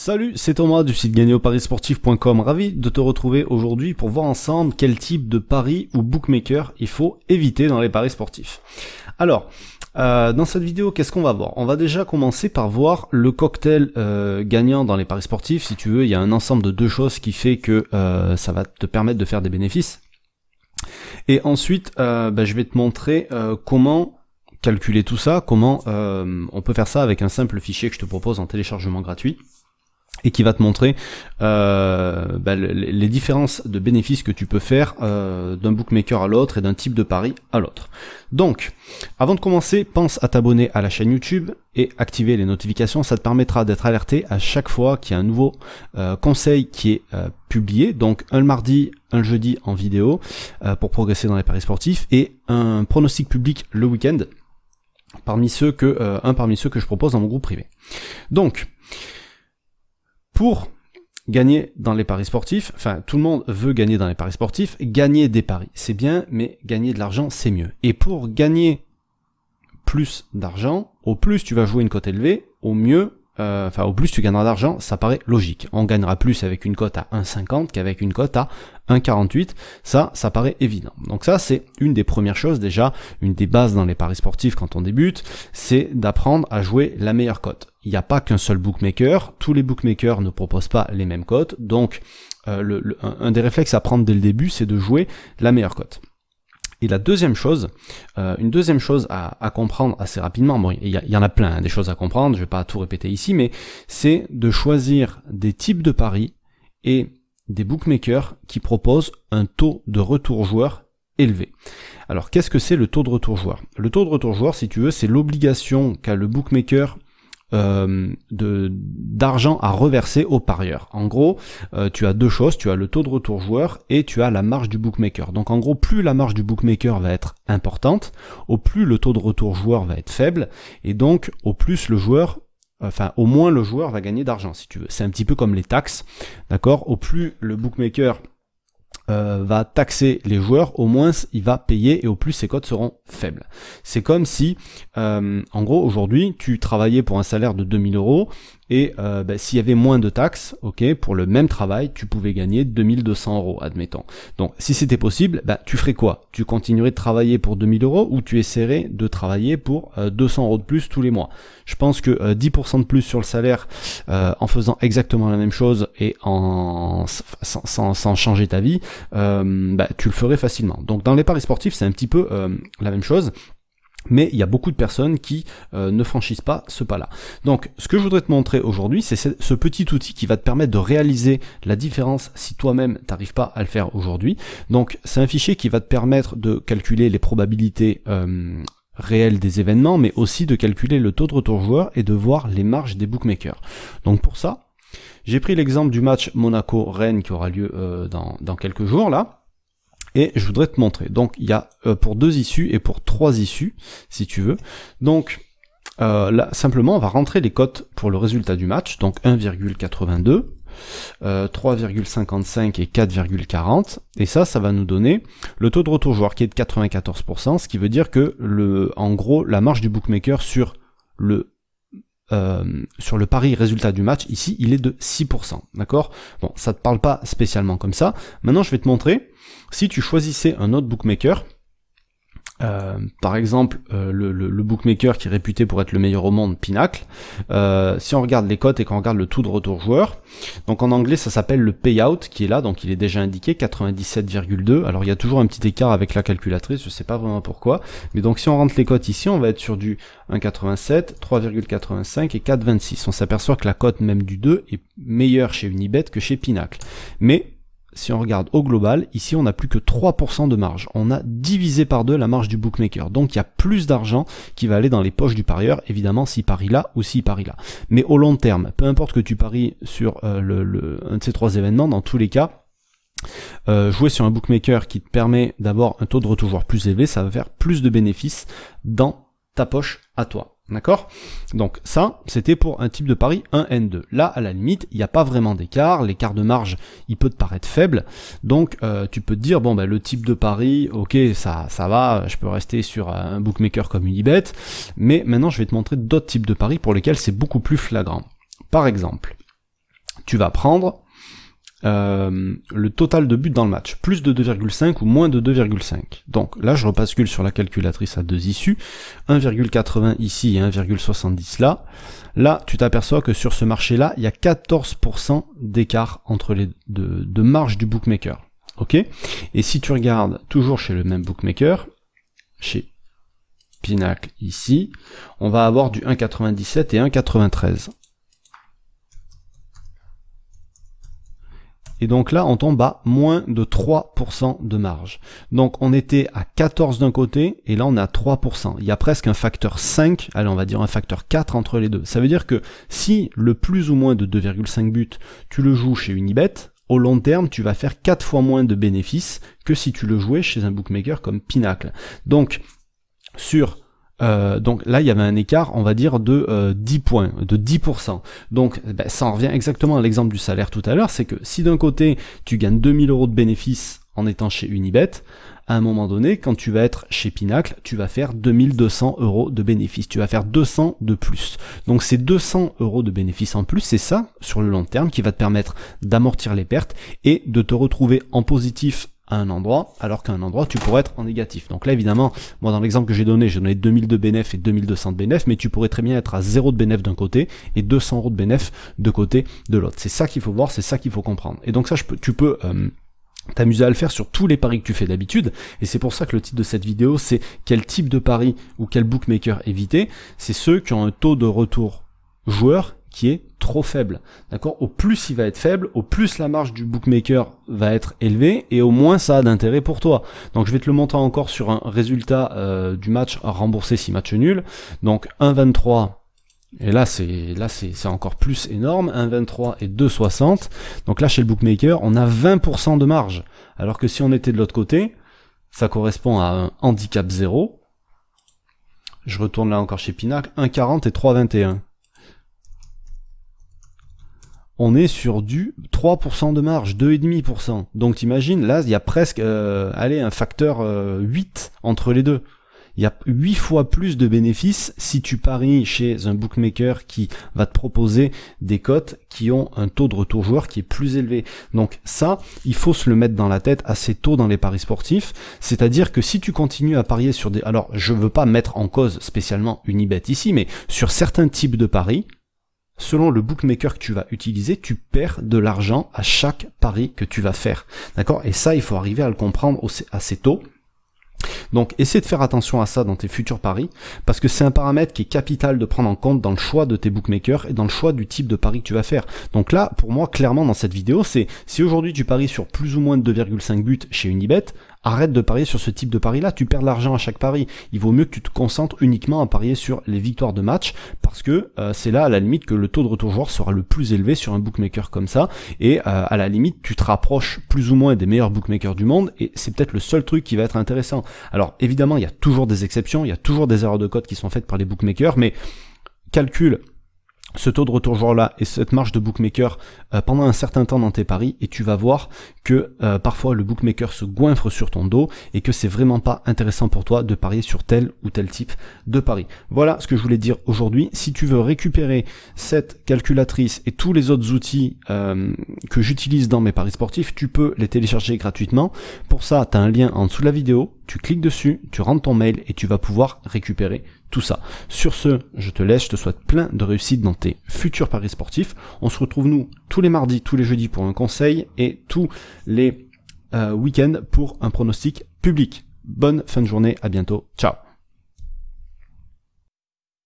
Salut, c'est Thomas du site gagnéoparisportif.com. Ravi de te retrouver aujourd'hui pour voir ensemble quel type de paris ou bookmaker il faut éviter dans les paris sportifs. Alors, euh, dans cette vidéo, qu'est-ce qu'on va voir? On va déjà commencer par voir le cocktail euh, gagnant dans les paris sportifs. Si tu veux, il y a un ensemble de deux choses qui fait que euh, ça va te permettre de faire des bénéfices. Et ensuite, bah, je vais te montrer comment calculer tout ça, comment on peut faire ça avec un simple fichier que je te propose en téléchargement gratuit et qui va te montrer euh, bah, les différences de bénéfices que tu peux faire euh, d'un bookmaker à l'autre et d'un type de pari à l'autre. Donc, avant de commencer, pense à t'abonner à la chaîne YouTube et activer les notifications. Ça te permettra d'être alerté à chaque fois qu'il y a un nouveau euh, conseil qui est publié. Donc, un le mardi, un le jeudi en vidéo pour progresser dans les paris sportifs et un pronostic public le week-end parmi ceux que un parmi ceux que je propose dans mon groupe privé. Donc pour gagner dans les paris sportifs, enfin tout le monde veut gagner dans les paris sportifs, gagner des paris c'est bien, mais gagner de l'argent c'est mieux. Et pour gagner plus d'argent, au plus tu vas jouer une cote élevée, au mieux euh, au plus tu gagneras d'argent, ça paraît logique. On gagnera plus avec une cote à 1,50 qu'avec une cote à 1,48. Ça, ça paraît évident. Donc ça, c'est une des premières choses déjà, une des bases dans les paris sportifs quand on débute, c'est d'apprendre à jouer la meilleure cote. Il n'y a pas qu'un seul bookmaker, tous les bookmakers ne proposent pas les mêmes cotes, donc euh, un des réflexes à prendre dès le début, c'est de jouer la meilleure cote. Et la deuxième chose, euh, une deuxième chose à, comprendre assez rapidement, bon, il y, en a plein, hein, des choses à comprendre, je vais pas tout répéter ici, mais c'est de choisir des types de paris et des bookmakers qui proposent un taux de retour joueur élevé. Alors qu'est-ce que c'est le taux de retour joueur? Le taux de retour joueur, si tu veux, c'est l'obligation qu'a le bookmaker euh, d'argent à reverser au parieur. En gros, euh, tu as deux choses, tu as le taux de retour joueur et tu as la marge du bookmaker. Donc en gros, plus la marge du bookmaker va être importante, au plus le taux de retour joueur va être faible, et donc au plus le joueur enfin au moins le joueur va gagner d'argent si tu veux. C'est un petit peu comme les taxes, d'accord? Au plus le bookmaker euh, va taxer les joueurs, au moins il va payer et au plus ses cotes seront faibles. C'est comme si, euh, en gros, aujourd'hui, tu travaillais pour un salaire de 2000 euros, et euh, bah, s'il y avait moins de taxes, ok, pour le même travail, tu pouvais gagner 2200 euros, admettons. Donc, si c'était possible, bah, tu ferais quoi? Tu continuerais de travailler pour 2000 euros ou tu essaierais de travailler pour 200 euh, euros de plus tous les mois? Je pense que 10% euh, de plus sur le salaire en faisant exactement la même chose et en sans, sans, changer ta vie, bah, tu le ferais facilement. Donc, dans les paris sportifs, c'est un petit peu la même chose. Mais il y a beaucoup de personnes qui euh, ne franchissent pas ce pas-là. Donc ce que je voudrais te montrer aujourd'hui, c'est ce petit outil qui va te permettre de réaliser la différence si toi-même t'arrives pas à le faire aujourd'hui. Donc c'est un fichier qui va te permettre de calculer les probabilités euh, réelles des événements, mais aussi de calculer le taux de retour joueur et de voir les marges des bookmakers. Donc pour ça, j'ai pris l'exemple du match Monaco-Rennes qui aura lieu euh, dans, dans quelques jours là et je voudrais te montrer. Donc il y a euh, pour deux issues et pour trois issues, si tu veux. Donc euh, là, simplement, on va rentrer les cotes pour le résultat du match, donc 1,82, 3,55 et 4,40. Et ça, ça va nous donner le taux de retour joueur qui est de 94%, ce qui veut dire que le, en gros, la marge du bookmaker sur le euh, sur le pari résultat du match, ici, il est de 6%. D'accord? Bon, ça te parle pas spécialement comme ça. Maintenant, je vais te montrer si tu choisissais un autre bookmaker, euh, par exemple, euh, le, bookmaker qui est réputé pour être le meilleur au monde, Pinacle, euh, si on regarde les cotes et qu'on regarde le taux de retour joueur, donc en anglais ça s'appelle le payout qui est là, donc il est déjà indiqué 97,2. Alors il y a toujours un petit écart avec la calculatrice, je sais pas vraiment pourquoi, mais donc si on rentre les cotes ici, on va être sur du 1,87, 3,85 et 4,26. On s'aperçoit que la cote même du 2 est meilleure chez Unibet que chez Pinacle. Mais si on regarde au global, ici on n'a plus que 3% de marge. On a divisé par deux la marge du bookmaker. Donc il y a plus d'argent qui va aller dans les poches du parieur, évidemment s'il parie là ou s'il parie là. Mais au long terme, peu importe que tu paries sur euh, un de ces trois événements, dans tous les cas, euh, jouer sur un bookmaker qui te permet d'avoir un taux de retour plus élevé, ça va faire plus de bénéfices dans ta poche à toi. D'accord? Donc ça, c'était pour un type de pari 1N2. Là, à la limite, il n'y a pas vraiment d'écart, l'écart de marge, il peut te paraître faible, donc euh, tu peux te dire, bon, ben, le type de pari, ok, ça, ça va, je peux rester sur un bookmaker comme Unibet, mais maintenant je vais te montrer d'autres types de paris pour lesquels c'est beaucoup plus flagrant. Par exemple, tu vas prendre euh, le total de buts dans le match, plus de 2,5 ou moins de 2,5. Donc là, je repascule sur la calculatrice à deux issues, 1,80 ici et 1,70 là. Là, tu t'aperçois que sur ce marché-là, il y a 14% d'écart entre les deux, de marge du bookmaker. Ok? Et si tu regardes toujours chez le même bookmaker, chez Pinacle ici, on va avoir du 1,97 et 1,93. Et donc là, on tombe à moins de 3% de marge. Donc on était à 14 d'un côté, et là on est à 3%. Il y a presque un facteur 5, allez on va dire un facteur 4 entre les deux. Ça veut dire que si le plus ou moins de 2,5 buts, tu le joues chez Unibet, au long terme, tu vas faire 4 fois moins de bénéfices que si tu le jouais chez un bookmaker comme Pinacle. Donc, sur euh, donc là, il y avait un écart, on va dire, de 10 euh, points, de 10%. Donc ben, ça en revient exactement à l'exemple du salaire tout à l'heure, c'est que si d'un côté, tu gagnes 2000 euros de bénéfices en étant chez Unibet, à un moment donné, quand tu vas être chez Pinacle, tu vas faire 2200 euros de bénéfices. Tu vas faire 200 de plus. Donc ces 200 euros de bénéfices en plus, c'est ça, sur le long terme, qui va te permettre d'amortir les pertes et de te retrouver en positif à un endroit, alors qu'à un endroit, tu pourrais être en négatif. Donc là, évidemment, moi, dans l'exemple que j'ai donné, j'ai donné 2000 de bénéf et 2200 de bénéf, mais tu pourrais très bien être à 0 de bénéf d'un côté et 200 euros de bénéf de côté de l'autre. C'est ça qu'il faut voir, c'est ça qu'il faut comprendre. Et donc ça, je peux, tu peux... Euh, t'amuser à le faire sur tous les paris que tu fais d'habitude et c'est pour ça que le titre de cette vidéo c'est quel type de pari ou quel bookmaker éviter? C'est ceux qui ont un taux de retour joueur qui est trop faible. D'accord? Au plus il va être faible, au plus la marge du bookmaker va être élevée et au moins ça a d'intérêt pour toi. Donc je vais te le montrer encore sur un résultat euh, du match à rembourser si match nul. Donc 1,23 et là c'est là c'est encore plus énorme, 1,23 et 2,60. Donc là chez le bookmaker, on a 20% de marge. Alors que si on était de l'autre côté, ça correspond à un handicap 0. Je retourne là encore chez Pinac, 1,40 et 3,21 on est sur du 3% de marge, 2,5%. Donc t'imagines, là, il y a presque, euh, allez, un facteur 8 euh, entre les deux. Il y a 8 fois plus de bénéfices si tu paries chez un bookmaker qui va te proposer des cotes qui ont un taux de retour joueur qui est plus élevé. Donc ça, il faut se le mettre dans la tête assez tôt dans les paris sportifs. C'est-à-dire que si tu continues à parier sur des... Alors, je veux pas mettre en cause spécialement Unibet ici, mais sur certains types de paris, selon le bookmaker que tu vas utiliser, tu perds de l'argent à chaque pari que tu vas faire. D'accord? Et ça, il faut arriver à le comprendre assez tôt. Donc essaie de faire attention à ça dans tes futurs paris, parce que c'est un paramètre qui est capital de prendre en compte dans le choix de tes bookmakers et dans le choix du type de pari que tu vas faire. Donc là, pour moi, clairement dans cette vidéo, c'est si aujourd'hui tu paries sur plus ou moins de 2,5 buts chez Unibet, arrête de parier sur ce type de pari-là, tu perds de l'argent à chaque pari. Il vaut mieux que tu te concentres uniquement à parier sur les victoires de match, parce que euh, c'est là à la limite que le taux de retour joueur sera le plus élevé sur un bookmaker comme ça, et euh, à la limite tu te rapproches plus ou moins des meilleurs bookmakers du monde, et c'est peut-être le seul truc qui va être intéressant. Alors évidemment, il y a toujours des exceptions, il y a toujours des erreurs de code qui sont faites par les bookmakers, mais calcule ce taux de retour joueur là et cette marge de bookmaker euh, pendant un certain temps dans tes paris et tu vas voir que euh, parfois le bookmaker se goinfre sur ton dos et que c'est vraiment pas intéressant pour toi de parier sur tel ou tel type de pari. Voilà ce que je voulais dire aujourd'hui. Si tu veux récupérer cette calculatrice et tous les autres outils euh, que j'utilise dans mes paris sportifs, tu peux les télécharger gratuitement. Pour ça, tu as un lien en dessous de la vidéo tu cliques dessus, tu rentres ton mail et tu vas pouvoir récupérer tout ça. Sur ce, je te laisse, je te souhaite plein de réussite dans tes futurs paris sportifs. On se retrouve nous tous les mardis, tous les jeudis pour un conseil et tous les euh, week-ends pour un pronostic public. Bonne fin de journée, à bientôt, ciao